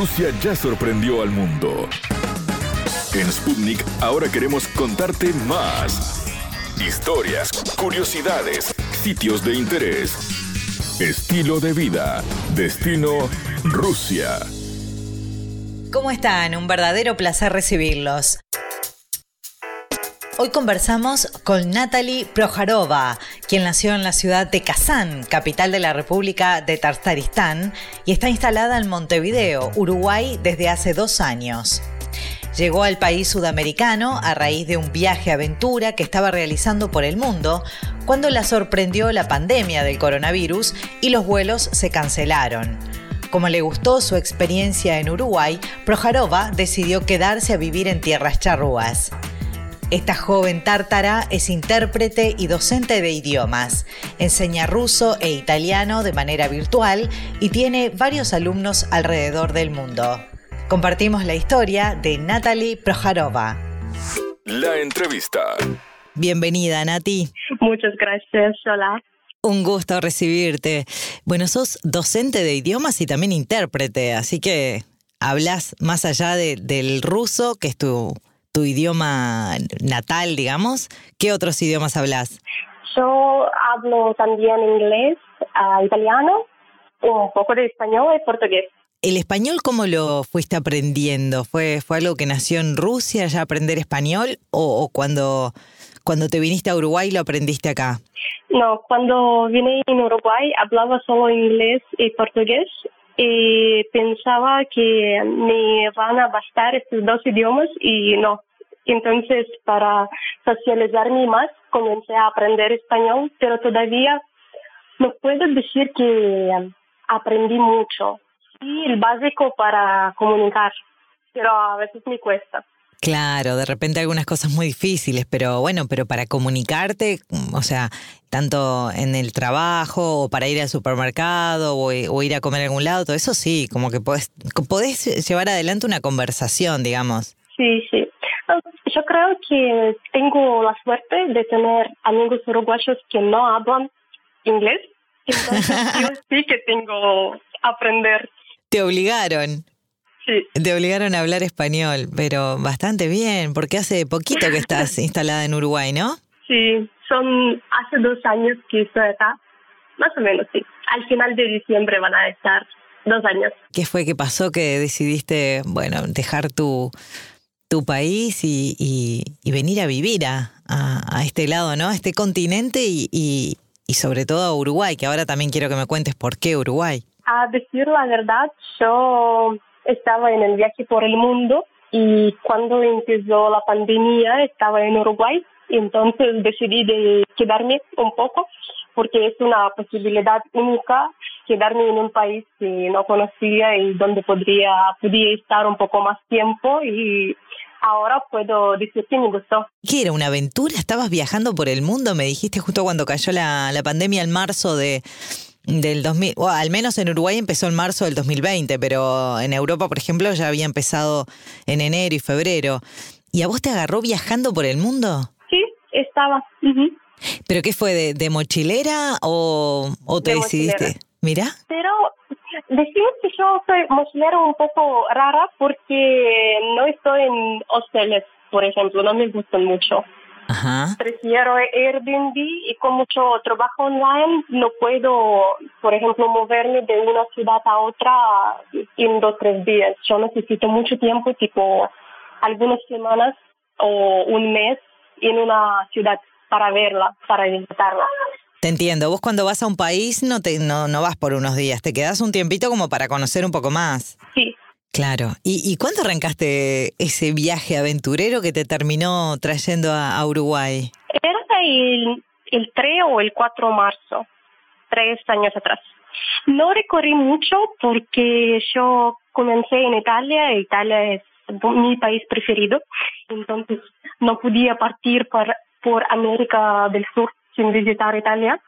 Rusia ya sorprendió al mundo. En Sputnik ahora queremos contarte más. Historias, curiosidades, sitios de interés, estilo de vida, destino Rusia. ¿Cómo están? Un verdadero placer recibirlos. Hoy conversamos con Natalie Projarova, quien nació en la ciudad de Kazán, capital de la República de Tartaristán, y está instalada en Montevideo, Uruguay, desde hace dos años. Llegó al país sudamericano a raíz de un viaje aventura que estaba realizando por el mundo cuando la sorprendió la pandemia del coronavirus y los vuelos se cancelaron. Como le gustó su experiencia en Uruguay, Projarova decidió quedarse a vivir en tierras charrúas. Esta joven tártara es intérprete y docente de idiomas. Enseña ruso e italiano de manera virtual y tiene varios alumnos alrededor del mundo. Compartimos la historia de Natalie Projarova. La entrevista. Bienvenida, Nati. Muchas gracias, hola. Un gusto recibirte. Bueno, sos docente de idiomas y también intérprete, así que hablas más allá del ruso, que es tu tu idioma natal, digamos, ¿qué otros idiomas hablas? Yo hablo también inglés, uh, italiano, un poco de español y portugués. ¿El español cómo lo fuiste aprendiendo? ¿Fue, fue algo que nació en Rusia ya aprender español o, o cuando, cuando te viniste a Uruguay lo aprendiste acá? No, cuando vine en Uruguay hablaba solo inglés y portugués y pensaba que me van a bastar estos dos idiomas y no. Entonces, para socializarme más, comencé a aprender español, pero todavía no puedo decir que aprendí mucho. Sí, el básico para comunicar, pero a veces me cuesta. Claro, de repente algunas cosas muy difíciles, pero bueno, pero para comunicarte, o sea, tanto en el trabajo o para ir al supermercado o, ir a comer a algún lado, todo eso sí, como que podés, podés llevar adelante una conversación, digamos. Sí, sí. Yo creo que tengo la suerte de tener amigos uruguayos que no hablan inglés, entonces yo sí que tengo aprender. Te obligaron. Te obligaron a hablar español, pero bastante bien, porque hace poquito que estás instalada en Uruguay, ¿no? Sí, son hace dos años que estoy acá, más o menos, sí. Al final de diciembre van a estar dos años. ¿Qué fue que pasó que decidiste, bueno, dejar tu, tu país y, y, venir a vivir a, a, este lado, ¿no? A este continente y, y, y sobre todo a Uruguay, que ahora también quiero que me cuentes por qué Uruguay. A decir la verdad, yo estaba en el viaje por el mundo y cuando empezó la pandemia estaba en Uruguay y entonces decidí de quedarme un poco porque es una posibilidad única quedarme en un país que no conocía y donde podría, podía estar un poco más tiempo y ahora puedo decir que me gustó. ¿Qué era una aventura? ¿Estabas viajando por el mundo? Me dijiste justo cuando cayó la, la pandemia en marzo de del 2000, o al menos en Uruguay empezó en marzo del 2020, pero en Europa, por ejemplo, ya había empezado en enero y febrero. ¿Y a vos te agarró viajando por el mundo? Sí, estaba. ¿Pero qué fue, de, mochilera o, o te decidiste? Mira. Pero decimos que yo soy mochilera un poco rara porque no estoy en hosteles, por ejemplo, no me gustan mucho. Prefiero Airbnb y con mucho trabajo online no puedo, por ejemplo, moverme de una ciudad a otra en dos o tres días. Yo necesito mucho tiempo, tipo algunas semanas o un mes en una ciudad para verla, para visitarla. Te entiendo. Vos cuando vas a un país no te no, no vas por unos días, te quedas un tiempito como para conocer un poco más. Sí, Claro. ¿Y, ¿Y cuándo arrancaste ese viaje aventurero que te terminó trayendo a, Uruguay? Era el, el 3 o el 4 de marzo, tres años atrás. No recorrí mucho porque yo comencé en Italia, e Italia es mi país preferido, entonces no podía partir por, por América del Sur sin visitar Italia.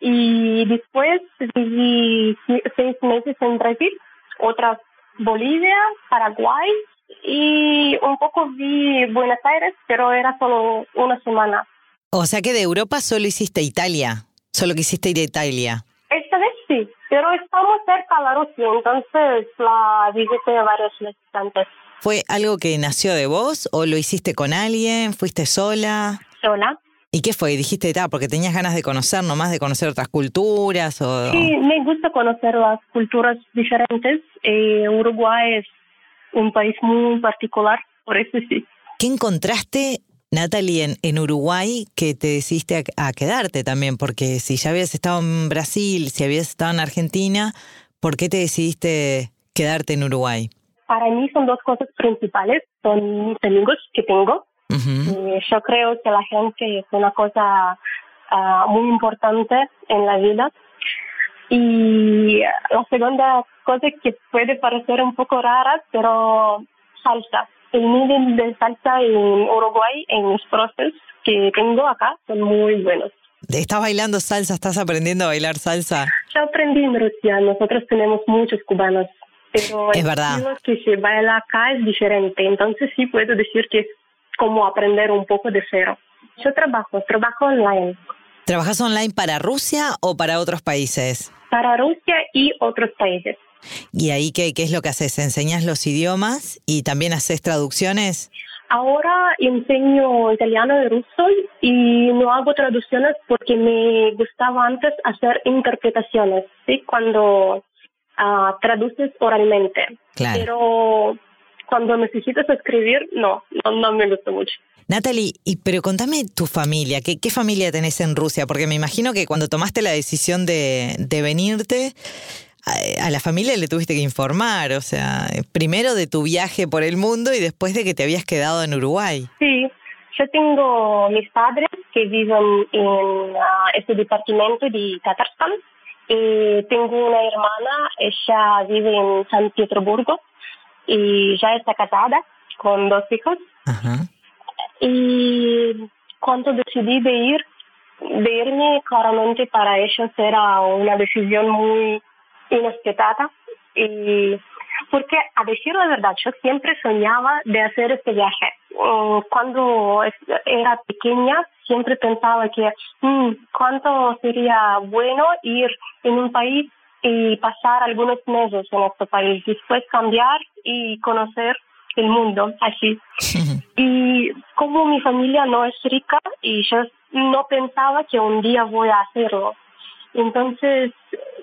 Y después viví seis meses en Brasil, otras Bolivia, Paraguay y un poco vi Buenos Aires, pero era solo una semana. O sea que de Europa solo hiciste Italia, solo quisiste ir a Italia. Esta vez sí, pero estamos cerca de la Rusia, entonces la visité varias veces antes. ¿Fue algo que nació de vos o lo hiciste con alguien? ¿Fuiste sola? Sola. ¿Y qué fue? Dijiste, ta, porque tenías ganas de conocer nomás, de conocer otras culturas o... Sí, me gusta conocer las culturas diferentes. Eh, Uruguay es un país muy particular, por eso sí. ¿Qué encontraste Natalie, en, en, Uruguay que te decidiste a, quedarte también, porque si ya habías estado en Brasil, si habías estado en Argentina, ¿por qué te decidiste quedarte en Uruguay? Para mí son dos cosas principales, son mis amigos que tengo. Eh, yo creo que la gente es una cosa uh, muy importante en la vida. Y la segunda cosa que puede parecer un poco rara, pero salsa el nivel de salsa en Uruguay, en los procesos que tengo acá, son muy buenos. ¿Estás bailando salsa? ¿Estás aprendiendo a bailar salsa? Yo aprendí en Rusia, nosotros tenemos muchos cubanos, pero es verdad. lo que se baila acá es diferente, entonces sí puedo decir que es como aprender un poco de cero. Yo trabajo, trabajo online. ¿Trabajas online para Rusia o para otros países? Para Rusia y otros países. ¿Y ahí qué, qué es lo que haces? ¿Enseñas los idiomas y también haces traducciones? Ahora enseño italiano y ruso y no hago traducciones porque me gustaba antes hacer interpretaciones, ¿sí? Cuando uh, traduces oralmente. Claro. Pero cuando necesitas escribir, no, me mucho. Natalie, y, pero contame tu familia, ¿qué, ¿qué, familia tenés en Rusia? Porque me imagino que cuando tomaste la decisión de, de venirte, a, la familia le tuviste que informar, o sea, primero de tu viaje por el mundo y después de que te habías quedado en Uruguay. Sí, yo tengo mis padres que viven en ah, este departamento de Tatarstan y tengo una hermana, ella vive en San Petersburgo y ya está casada con dos hijos. Y cuando decidí de ir, de irme, claramente para ellos era una decisión muy inesperada. Y porque a decir la verdad yo siempre soñaba de hacer este viaje. Mm, cuando era pequeña siempre pensaba que mm, cuánto sería bueno ir en un país y pasar algunos meses en este país después cambiar y conocer el mundo así y como mi familia no es rica y yo no pensaba que un día voy a hacerlo entonces,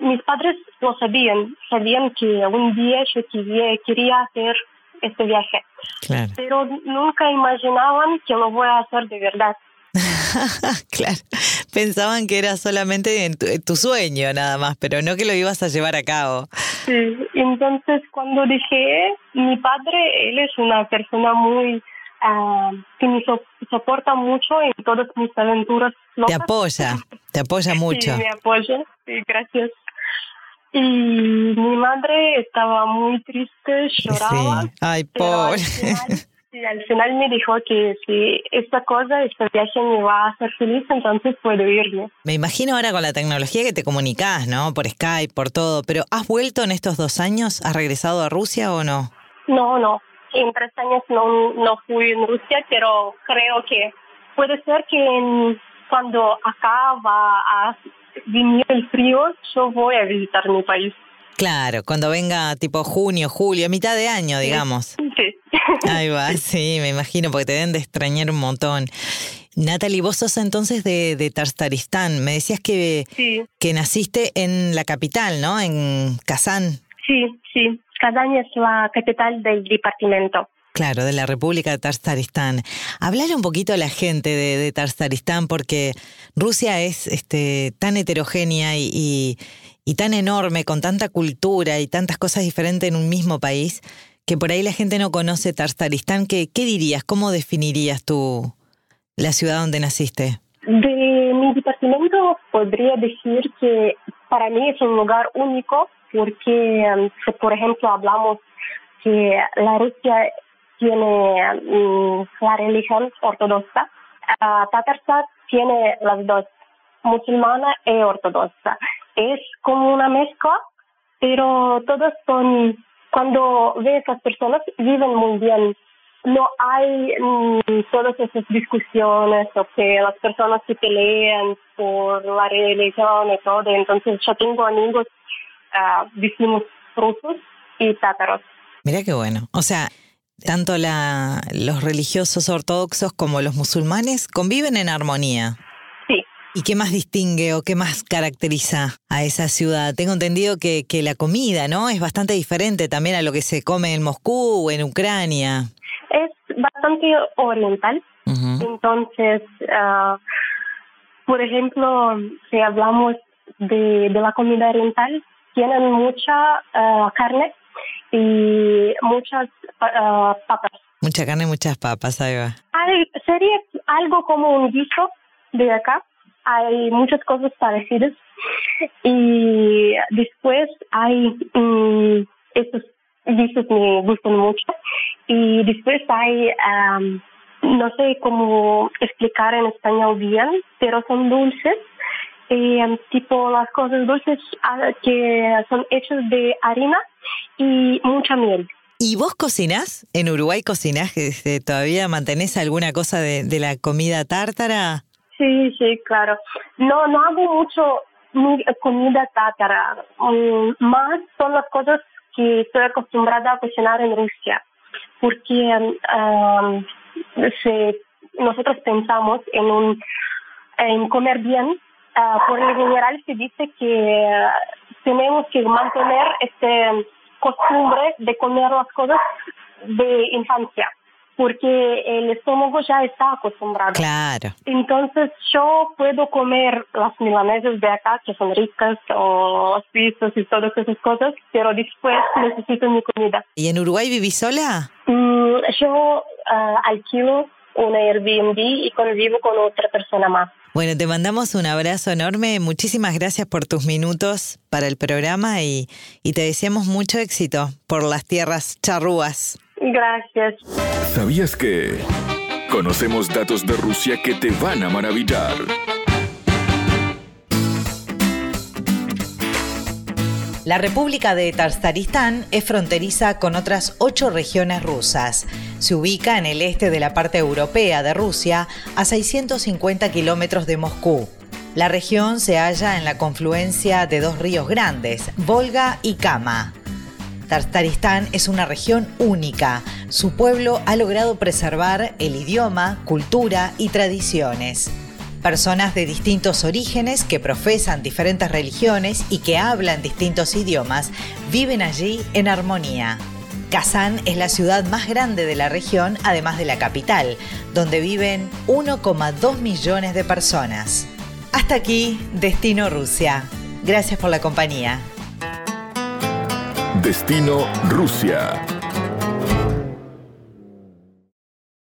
mis padres lo sabían, sabían que un día yo quería, hacer este viaje, pero nunca imaginaban que lo voy a hacer de verdad. claro, pensaban que era solamente tu, sueño nada más, pero no que lo ibas a llevar a cabo. Sí, entonces cuando dije, mi padre, él es una persona muy Ah, que me soporta mucho en todas mis aventuras. Te apoya, te apoya mucho. Sí, me apoya, sí, gracias. Y mi madre estaba muy triste, lloraba. Sí. Ay, pobre. Al final, me dijo que si esta cosa, este viaje me va a hacer feliz, entonces puedo irme. Me imagino ahora con la tecnología que te comunicas, ¿no? Por Skype, por todo. Pero ¿has vuelto en estos dos años? ¿Has regresado a Rusia o no? No, no en tres años no, no fui en Rusia, pero creo que puede ser que cuando acá va a venir el frío, yo voy a visitar mi país. Claro, cuando venga tipo junio, julio, mitad de año, digamos. Sí. Ahí va, sí, me imagino, porque te deben de extrañar un montón. Natalie, vos sos entonces de, de Tarstaristán. Me decías que, que naciste en la capital, ¿no? En Kazán. Sí, sí. Kazán es la capital del departamento. Claro, de la República de Tarzaristán. Hablar un poquito a la gente de, de Tarzaristán porque Rusia es este, tan heterogénea y, y, tan enorme, con tanta cultura y tantas cosas diferentes en un mismo país, que por ahí la gente no conoce Tarzaristán. ¿Qué, qué dirías? ¿Cómo definirías tú la ciudad donde naciste? De mi departamento podría decir que para mí es un lugar único porque, um, por ejemplo, hablamos que la Rusia tiene um, la religión ortodoxa, uh, tiene las dos, musulmana y ortodoxa. Es como una mezcla, pero todos son, cuando ves las personas, viven muy bien. No hay um, todas esas discusiones o que las personas se pelean por la religión y todo. Entonces yo tengo amigos decimos rusos y tátaros. Mira qué bueno. O sea, tanto la, los religiosos ortodoxos como los musulmanes conviven en armonía. Sí. ¿Y qué más distingue o qué más caracteriza a esa ciudad? Tengo entendido que, que la comida, ¿no? Es bastante diferente también a lo que se come en Moscú o en Ucrania. Es bastante oriental. Entonces, uh, por ejemplo, si hablamos de, de la comida oriental, tienen mucha uh, carne y muchas uh, papas. Mucha carne y muchas papas, ahí va. sería algo como un guiso de acá. Hay muchas cosas parecidas. Y después hay um, estos guisos me gustan mucho. Y después hay, um, no sé cómo explicar en español bien, pero son dulces. Y, um, tipo las cosas dulces uh, que son hechas de harina y mucha miel. ¿Y vos cocinás? ¿En Uruguay cocinás? Este, ¿Todavía mantenés alguna cosa de, de, la comida tártara? Sí, sí, claro. No, no hago mucho comida tártara. Um, más son las cosas que estoy acostumbrada a cocinar en Rusia. Porque um, se, nosotros pensamos en, un, en comer bien. Uh, por lo general se dice que tenemos que mantener este costumbre de comer las cosas de infancia, porque el estómago ya está acostumbrado. Claro. Entonces yo puedo comer las milanesas de acá, que son ricas, o los pisos y todas esas cosas, pero después necesito mi comida. ¿Y en Uruguay vivís sola? Mm, yo uh, alquilo una Airbnb y convivo con otra persona más. Bueno, te mandamos un abrazo enorme. Muchísimas gracias por tus minutos para el programa y, y te deseamos mucho éxito por las tierras charrúas. Gracias. ¿Sabías que conocemos datos de Rusia que te van a maravillar? La República de Tarzaristán es fronteriza con otras ocho regiones rusas. Se ubica en el este de la parte europea de Rusia, a 650 kilómetros de Moscú. La región se halla en la confluencia de dos ríos grandes, Volga y Kama. Tarzaristán es una región única. Su pueblo ha logrado preservar el idioma, cultura y tradiciones personas de distintos orígenes que profesan diferentes religiones y que hablan distintos idiomas viven allí en armonía. Kazán es la ciudad más grande de la región, además de la capital, donde viven 1,2 millones de personas. Hasta aquí, Destino Rusia. Gracias por la compañía. Destino Rusia.